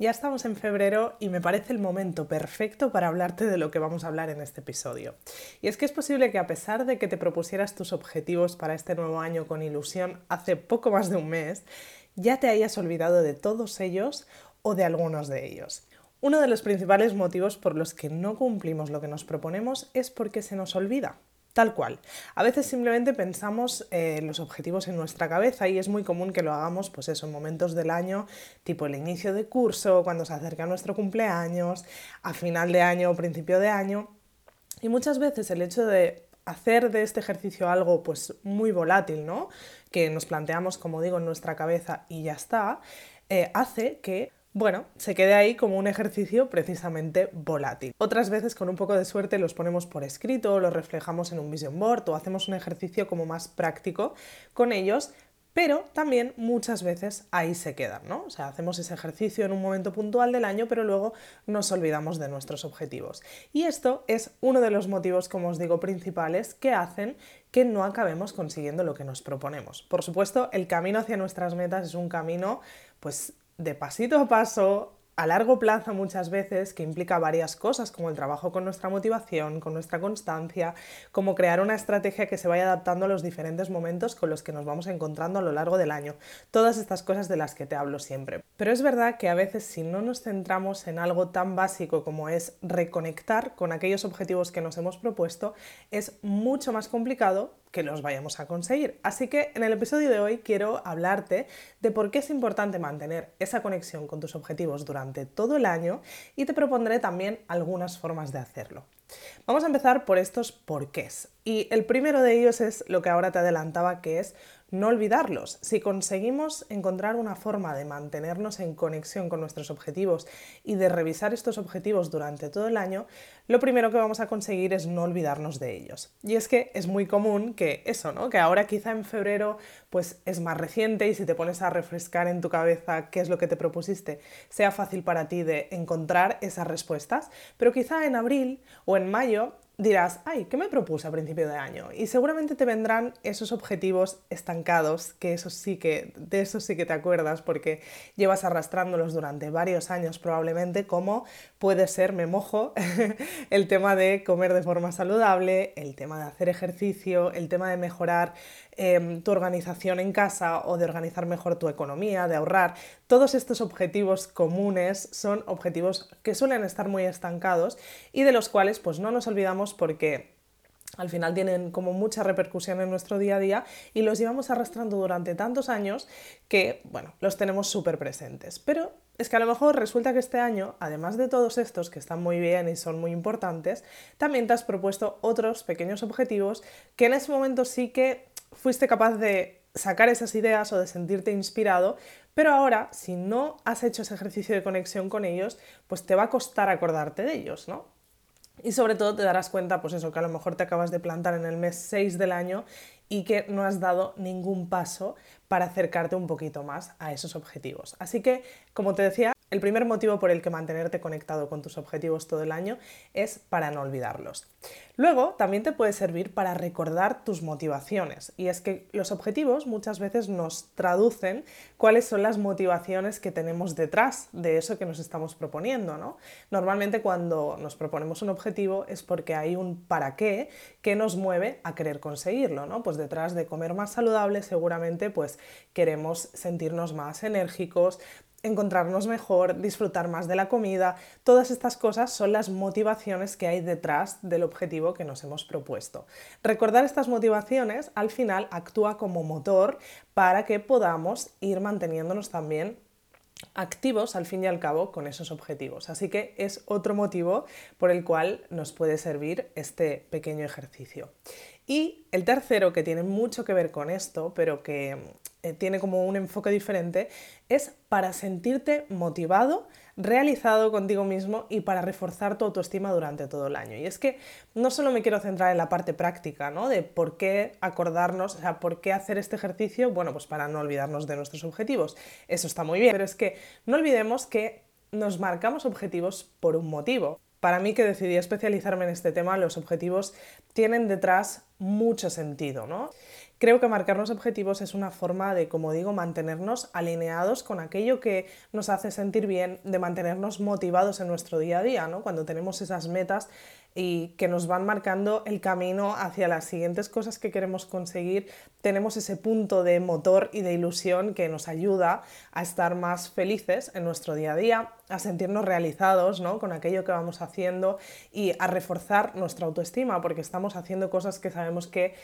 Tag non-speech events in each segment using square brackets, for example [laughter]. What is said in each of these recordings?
Ya estamos en febrero y me parece el momento perfecto para hablarte de lo que vamos a hablar en este episodio. Y es que es posible que a pesar de que te propusieras tus objetivos para este nuevo año con ilusión hace poco más de un mes, ya te hayas olvidado de todos ellos o de algunos de ellos. Uno de los principales motivos por los que no cumplimos lo que nos proponemos es porque se nos olvida. Tal cual. A veces simplemente pensamos eh, los objetivos en nuestra cabeza y es muy común que lo hagamos, pues eso, en momentos del año, tipo el inicio de curso, cuando se acerca nuestro cumpleaños, a final de año o principio de año. Y muchas veces el hecho de hacer de este ejercicio algo pues muy volátil, ¿no? Que nos planteamos, como digo, en nuestra cabeza y ya está, eh, hace que bueno, se quede ahí como un ejercicio precisamente volátil. Otras veces con un poco de suerte los ponemos por escrito, los reflejamos en un vision board o hacemos un ejercicio como más práctico con ellos, pero también muchas veces ahí se quedan, ¿no? O sea, hacemos ese ejercicio en un momento puntual del año, pero luego nos olvidamos de nuestros objetivos. Y esto es uno de los motivos, como os digo, principales que hacen que no acabemos consiguiendo lo que nos proponemos. Por supuesto, el camino hacia nuestras metas es un camino pues de pasito a paso, a largo plazo muchas veces, que implica varias cosas, como el trabajo con nuestra motivación, con nuestra constancia, como crear una estrategia que se vaya adaptando a los diferentes momentos con los que nos vamos encontrando a lo largo del año. Todas estas cosas de las que te hablo siempre. Pero es verdad que a veces si no nos centramos en algo tan básico como es reconectar con aquellos objetivos que nos hemos propuesto, es mucho más complicado que los vayamos a conseguir. Así que en el episodio de hoy quiero hablarte de por qué es importante mantener esa conexión con tus objetivos durante todo el año y te propondré también algunas formas de hacerlo. Vamos a empezar por estos porqués. Y el primero de ellos es lo que ahora te adelantaba, que es no olvidarlos. Si conseguimos encontrar una forma de mantenernos en conexión con nuestros objetivos y de revisar estos objetivos durante todo el año, lo primero que vamos a conseguir es no olvidarnos de ellos. Y es que es muy común que eso, ¿no? Que ahora quizá en febrero pues es más reciente y si te pones a refrescar en tu cabeza qué es lo que te propusiste, sea fácil para ti de encontrar esas respuestas, pero quizá en abril o en mayo dirás, ay, ¿qué me propuse a principio de año? Y seguramente te vendrán esos objetivos estancados, que eso sí que, de eso sí que te acuerdas porque llevas arrastrándolos durante varios años probablemente, como puede ser, me mojo, [laughs] el tema de comer de forma saludable, el tema de hacer ejercicio, el tema de mejorar Em, tu organización en casa o de organizar mejor tu economía, de ahorrar. Todos estos objetivos comunes son objetivos que suelen estar muy estancados y de los cuales pues no nos olvidamos porque al final tienen como mucha repercusión en nuestro día a día y los llevamos arrastrando durante tantos años que, bueno, los tenemos súper presentes. Pero es que a lo mejor resulta que este año, además de todos estos que están muy bien y son muy importantes, también te has propuesto otros pequeños objetivos que en ese momento sí que fuiste capaz de sacar esas ideas o de sentirte inspirado, pero ahora, si no has hecho ese ejercicio de conexión con ellos, pues te va a costar acordarte de ellos, ¿no? Y sobre todo te darás cuenta, pues eso, que a lo mejor te acabas de plantar en el mes 6 del año y que no has dado ningún paso para acercarte un poquito más a esos objetivos. Así que, como te decía, el primer motivo por el que mantenerte conectado con tus objetivos todo el año es para no olvidarlos. Luego, también te puede servir para recordar tus motivaciones. Y es que los objetivos muchas veces nos traducen cuáles son las motivaciones que tenemos detrás de eso que nos estamos proponiendo. ¿no? Normalmente cuando nos proponemos un objetivo es porque hay un para qué que nos mueve a querer conseguirlo. ¿no? Pues detrás de comer más saludable seguramente pues queremos sentirnos más enérgicos, encontrarnos mejor, disfrutar más de la comida, todas estas cosas son las motivaciones que hay detrás del objetivo que nos hemos propuesto. Recordar estas motivaciones al final actúa como motor para que podamos ir manteniéndonos también activos al fin y al cabo con esos objetivos. Así que es otro motivo por el cual nos puede servir este pequeño ejercicio. Y el tercero, que tiene mucho que ver con esto, pero que eh, tiene como un enfoque diferente, es para sentirte motivado, realizado contigo mismo y para reforzar tu autoestima durante todo el año. Y es que no solo me quiero centrar en la parte práctica, ¿no? De por qué acordarnos, o sea, por qué hacer este ejercicio, bueno, pues para no olvidarnos de nuestros objetivos. Eso está muy bien, pero es que no olvidemos que nos marcamos objetivos por un motivo. Para mí que decidí especializarme en este tema, los objetivos tienen detrás mucho sentido, ¿no? Creo que marcarnos objetivos es una forma de, como digo, mantenernos alineados con aquello que nos hace sentir bien, de mantenernos motivados en nuestro día a día, ¿no? Cuando tenemos esas metas y que nos van marcando el camino hacia las siguientes cosas que queremos conseguir, tenemos ese punto de motor y de ilusión que nos ayuda a estar más felices en nuestro día a día, a sentirnos realizados ¿no? con aquello que vamos haciendo y a reforzar nuestra autoestima porque estamos haciendo cosas que sabemos que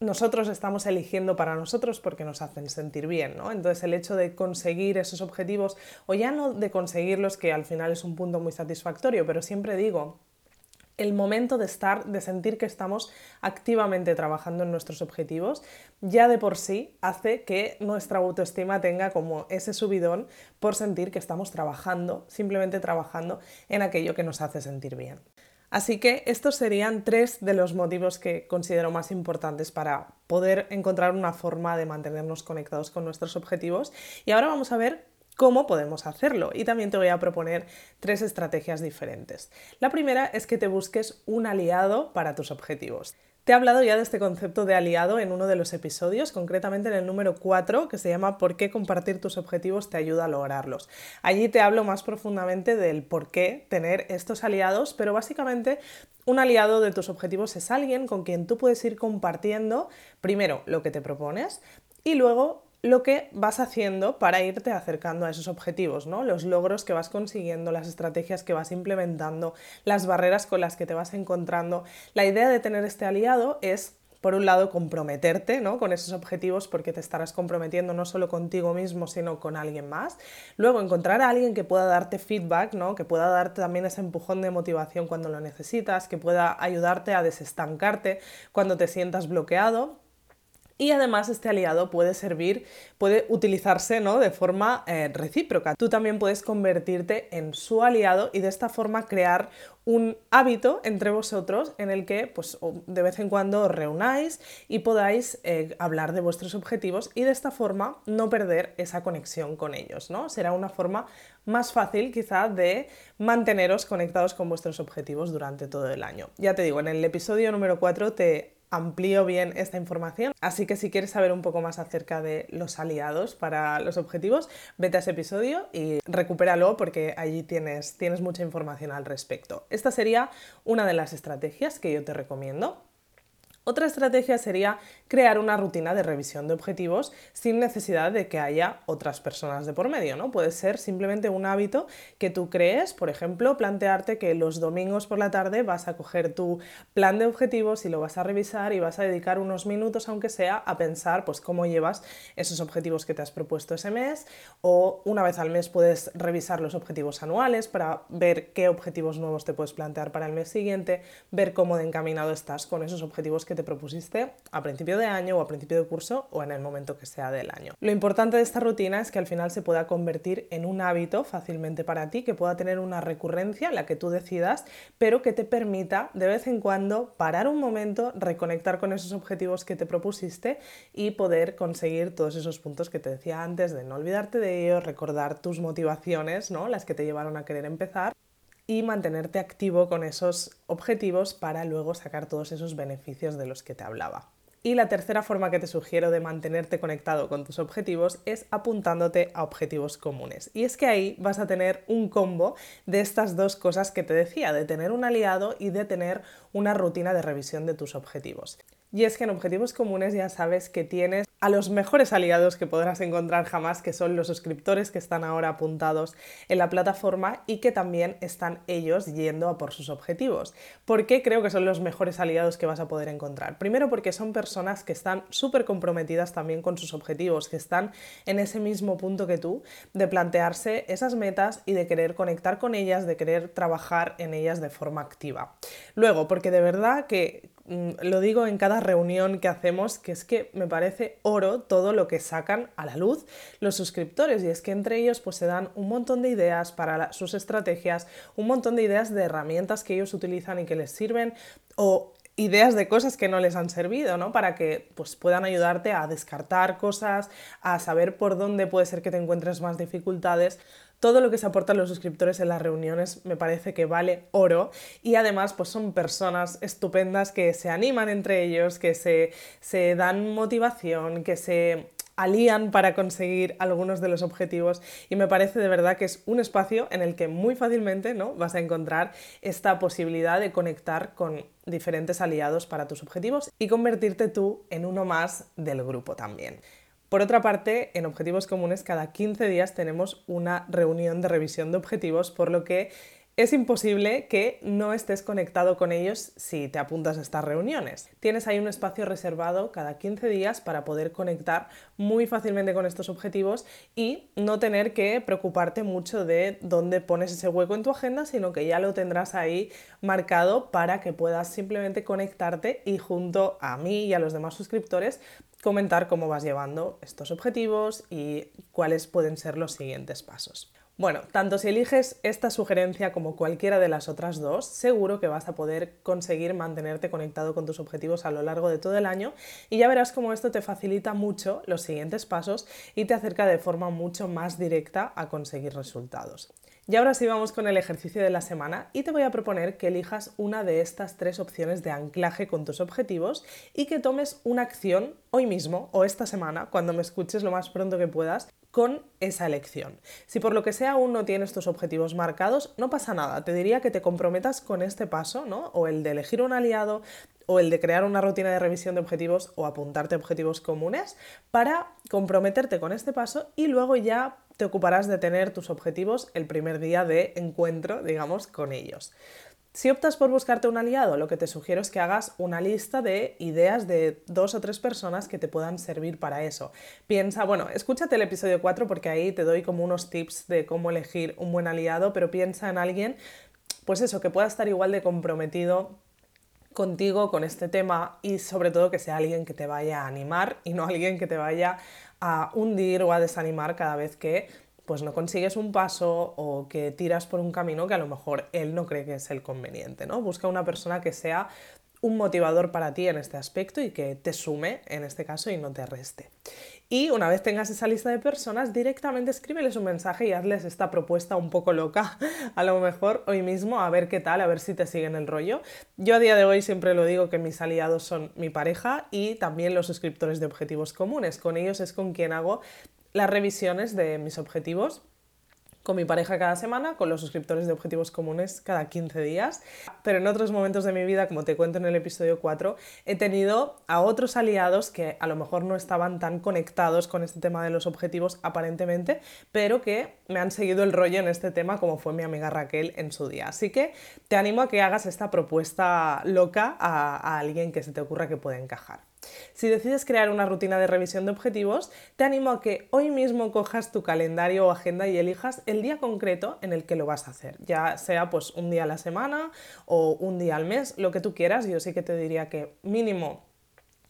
nosotros estamos eligiendo para nosotros porque nos hacen sentir bien, ¿no? Entonces el hecho de conseguir esos objetivos, o ya no de conseguirlos, que al final es un punto muy satisfactorio, pero siempre digo, el momento de estar, de sentir que estamos activamente trabajando en nuestros objetivos, ya de por sí hace que nuestra autoestima tenga como ese subidón por sentir que estamos trabajando, simplemente trabajando en aquello que nos hace sentir bien. Así que estos serían tres de los motivos que considero más importantes para poder encontrar una forma de mantenernos conectados con nuestros objetivos. Y ahora vamos a ver cómo podemos hacerlo. Y también te voy a proponer tres estrategias diferentes. La primera es que te busques un aliado para tus objetivos. Te he hablado ya de este concepto de aliado en uno de los episodios, concretamente en el número 4, que se llama ¿Por qué compartir tus objetivos te ayuda a lograrlos? Allí te hablo más profundamente del por qué tener estos aliados, pero básicamente un aliado de tus objetivos es alguien con quien tú puedes ir compartiendo primero lo que te propones y luego lo que vas haciendo para irte acercando a esos objetivos, ¿no? Los logros que vas consiguiendo, las estrategias que vas implementando, las barreras con las que te vas encontrando. La idea de tener este aliado es por un lado, comprometerte ¿no? con esos objetivos porque te estarás comprometiendo no solo contigo mismo, sino con alguien más. Luego, encontrar a alguien que pueda darte feedback, ¿no? que pueda darte también ese empujón de motivación cuando lo necesitas, que pueda ayudarte a desestancarte cuando te sientas bloqueado y además este aliado puede servir, puede utilizarse ¿no? de forma eh, recíproca. Tú también puedes convertirte en su aliado y de esta forma crear un hábito entre vosotros en el que pues, de vez en cuando os reunáis y podáis eh, hablar de vuestros objetivos y de esta forma no perder esa conexión con ellos. ¿no? Será una forma más fácil quizá de manteneros conectados con vuestros objetivos durante todo el año. Ya te digo, en el episodio número 4 te amplío bien esta información. Así que si quieres saber un poco más acerca de los aliados para los objetivos, vete a ese episodio y recupéralo porque allí tienes, tienes mucha información al respecto. Esta sería una de las estrategias que yo te recomiendo. Otra estrategia sería crear una rutina de revisión de objetivos sin necesidad de que haya otras personas de por medio, ¿no? Puede ser simplemente un hábito que tú crees, por ejemplo, plantearte que los domingos por la tarde vas a coger tu plan de objetivos y lo vas a revisar y vas a dedicar unos minutos, aunque sea, a pensar pues cómo llevas esos objetivos que te has propuesto ese mes o una vez al mes puedes revisar los objetivos anuales para ver qué objetivos nuevos te puedes plantear para el mes siguiente, ver cómo de encaminado estás con esos objetivos que te propusiste a principio de año o a principio de curso o en el momento que sea del año. Lo importante de esta rutina es que al final se pueda convertir en un hábito fácilmente para ti, que pueda tener una recurrencia, la que tú decidas, pero que te permita de vez en cuando parar un momento, reconectar con esos objetivos que te propusiste y poder conseguir todos esos puntos que te decía antes de no olvidarte de ellos, recordar tus motivaciones, ¿no? las que te llevaron a querer empezar y mantenerte activo con esos objetivos para luego sacar todos esos beneficios de los que te hablaba. Y la tercera forma que te sugiero de mantenerte conectado con tus objetivos es apuntándote a objetivos comunes. Y es que ahí vas a tener un combo de estas dos cosas que te decía, de tener un aliado y de tener una rutina de revisión de tus objetivos. Y es que en objetivos comunes ya sabes que tienes a los mejores aliados que podrás encontrar jamás, que son los suscriptores que están ahora apuntados en la plataforma y que también están ellos yendo a por sus objetivos. ¿Por qué creo que son los mejores aliados que vas a poder encontrar? Primero porque son personas que están súper comprometidas también con sus objetivos, que están en ese mismo punto que tú, de plantearse esas metas y de querer conectar con ellas, de querer trabajar en ellas de forma activa. Luego, porque de verdad que Mm, lo digo en cada reunión que hacemos, que es que me parece oro todo lo que sacan a la luz los suscriptores y es que entre ellos pues se dan un montón de ideas para sus estrategias, un montón de ideas de herramientas que ellos utilizan y que les sirven o ideas de cosas que no les han servido, ¿no? Para que pues, puedan ayudarte a descartar cosas, a saber por dónde puede ser que te encuentres más dificultades todo lo que se aportan los suscriptores en las reuniones me parece que vale oro y además pues son personas estupendas que se animan entre ellos, que se, se dan motivación, que se alían para conseguir algunos de los objetivos y me parece de verdad que es un espacio en el que muy fácilmente ¿no? vas a encontrar esta posibilidad de conectar con diferentes aliados para tus objetivos y convertirte tú en uno más del grupo también. Por otra parte, en Objetivos Comunes cada 15 días tenemos una reunión de revisión de objetivos, por lo que es imposible que no estés conectado con ellos si te apuntas a estas reuniones. Tienes ahí un espacio reservado cada 15 días para poder conectar muy fácilmente con estos objetivos y no tener que preocuparte mucho de dónde pones ese hueco en tu agenda, sino que ya lo tendrás ahí marcado para que puedas simplemente conectarte y junto a mí y a los demás suscriptores comentar cómo vas llevando estos objetivos y cuáles pueden ser los siguientes pasos. Bueno, tanto si eliges esta sugerencia como cualquiera de las otras dos, seguro que vas a poder conseguir mantenerte conectado con tus objetivos a lo largo de todo el año y ya verás cómo esto te facilita mucho los siguientes pasos y te acerca de forma mucho más directa a conseguir resultados. Y ahora sí vamos con el ejercicio de la semana y te voy a proponer que elijas una de estas tres opciones de anclaje con tus objetivos y que tomes una acción hoy mismo o esta semana, cuando me escuches lo más pronto que puedas, con esa elección. Si por lo que sea aún no tienes tus objetivos marcados, no pasa nada. Te diría que te comprometas con este paso, ¿no? O el de elegir un aliado, o el de crear una rutina de revisión de objetivos o apuntarte a objetivos comunes para comprometerte con este paso y luego ya te ocuparás de tener tus objetivos el primer día de encuentro, digamos, con ellos. Si optas por buscarte un aliado, lo que te sugiero es que hagas una lista de ideas de dos o tres personas que te puedan servir para eso. Piensa, bueno, escúchate el episodio 4 porque ahí te doy como unos tips de cómo elegir un buen aliado, pero piensa en alguien, pues eso, que pueda estar igual de comprometido contigo con este tema y sobre todo que sea alguien que te vaya a animar y no alguien que te vaya a hundir o a desanimar cada vez que pues no consigues un paso o que tiras por un camino que a lo mejor él no cree que es el conveniente, ¿no? Busca una persona que sea un motivador para ti en este aspecto y que te sume en este caso y no te reste. Y una vez tengas esa lista de personas, directamente escríbeles un mensaje y hazles esta propuesta un poco loca, [laughs] a lo mejor hoy mismo, a ver qué tal, a ver si te siguen el rollo. Yo a día de hoy siempre lo digo que mis aliados son mi pareja y también los suscriptores de objetivos comunes. Con ellos es con quien hago las revisiones de mis objetivos con mi pareja cada semana, con los suscriptores de Objetivos Comunes cada 15 días. Pero en otros momentos de mi vida, como te cuento en el episodio 4, he tenido a otros aliados que a lo mejor no estaban tan conectados con este tema de los objetivos aparentemente, pero que me han seguido el rollo en este tema como fue mi amiga Raquel en su día. Así que te animo a que hagas esta propuesta loca a, a alguien que se te ocurra que pueda encajar. Si decides crear una rutina de revisión de objetivos, te animo a que hoy mismo cojas tu calendario o agenda y elijas el día concreto en el que lo vas a hacer, ya sea pues un día a la semana o un día al mes, lo que tú quieras. Yo sí que te diría que mínimo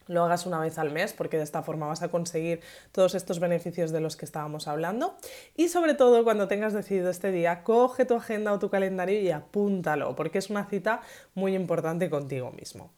lo hagas una vez al mes porque de esta forma vas a conseguir todos estos beneficios de los que estábamos hablando. Y sobre todo cuando tengas decidido este día, coge tu agenda o tu calendario y apúntalo porque es una cita muy importante contigo mismo.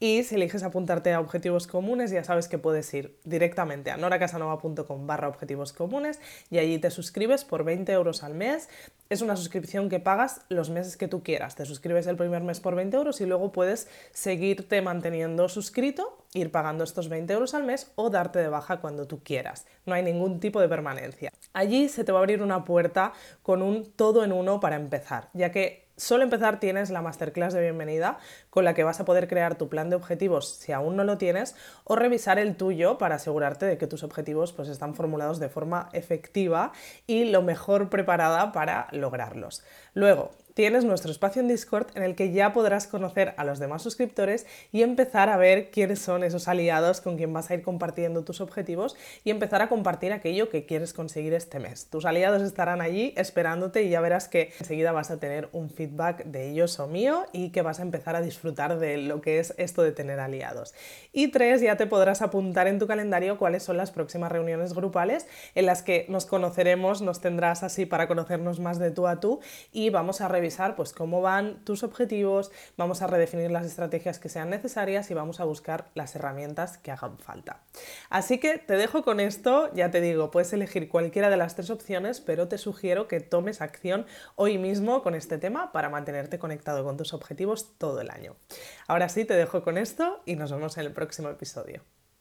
Y si eliges apuntarte a objetivos comunes, ya sabes que puedes ir directamente a noracasanova.com barra objetivos comunes y allí te suscribes por 20 euros al mes. Es una suscripción que pagas los meses que tú quieras. Te suscribes el primer mes por 20 euros y luego puedes seguirte manteniendo suscrito, ir pagando estos 20 euros al mes o darte de baja cuando tú quieras. No hay ningún tipo de permanencia. Allí se te va a abrir una puerta con un todo en uno para empezar, ya que Solo empezar tienes la masterclass de bienvenida con la que vas a poder crear tu plan de objetivos si aún no lo tienes o revisar el tuyo para asegurarte de que tus objetivos pues, están formulados de forma efectiva y lo mejor preparada para lograrlos. Luego, tienes nuestro espacio en Discord en el que ya podrás conocer a los demás suscriptores y empezar a ver quiénes son esos aliados con quien vas a ir compartiendo tus objetivos y empezar a compartir aquello que quieres conseguir este mes. Tus aliados estarán allí esperándote y ya verás que enseguida vas a tener un feedback de ellos o mío y que vas a empezar a disfrutar de lo que es esto de tener aliados. Y tres, ya te podrás apuntar en tu calendario cuáles son las próximas reuniones grupales en las que nos conoceremos, nos tendrás así para conocernos más de tú a tú y vamos a pues cómo van tus objetivos, vamos a redefinir las estrategias que sean necesarias y vamos a buscar las herramientas que hagan falta. Así que te dejo con esto, ya te digo, puedes elegir cualquiera de las tres opciones, pero te sugiero que tomes acción hoy mismo con este tema para mantenerte conectado con tus objetivos todo el año. Ahora sí, te dejo con esto y nos vemos en el próximo episodio.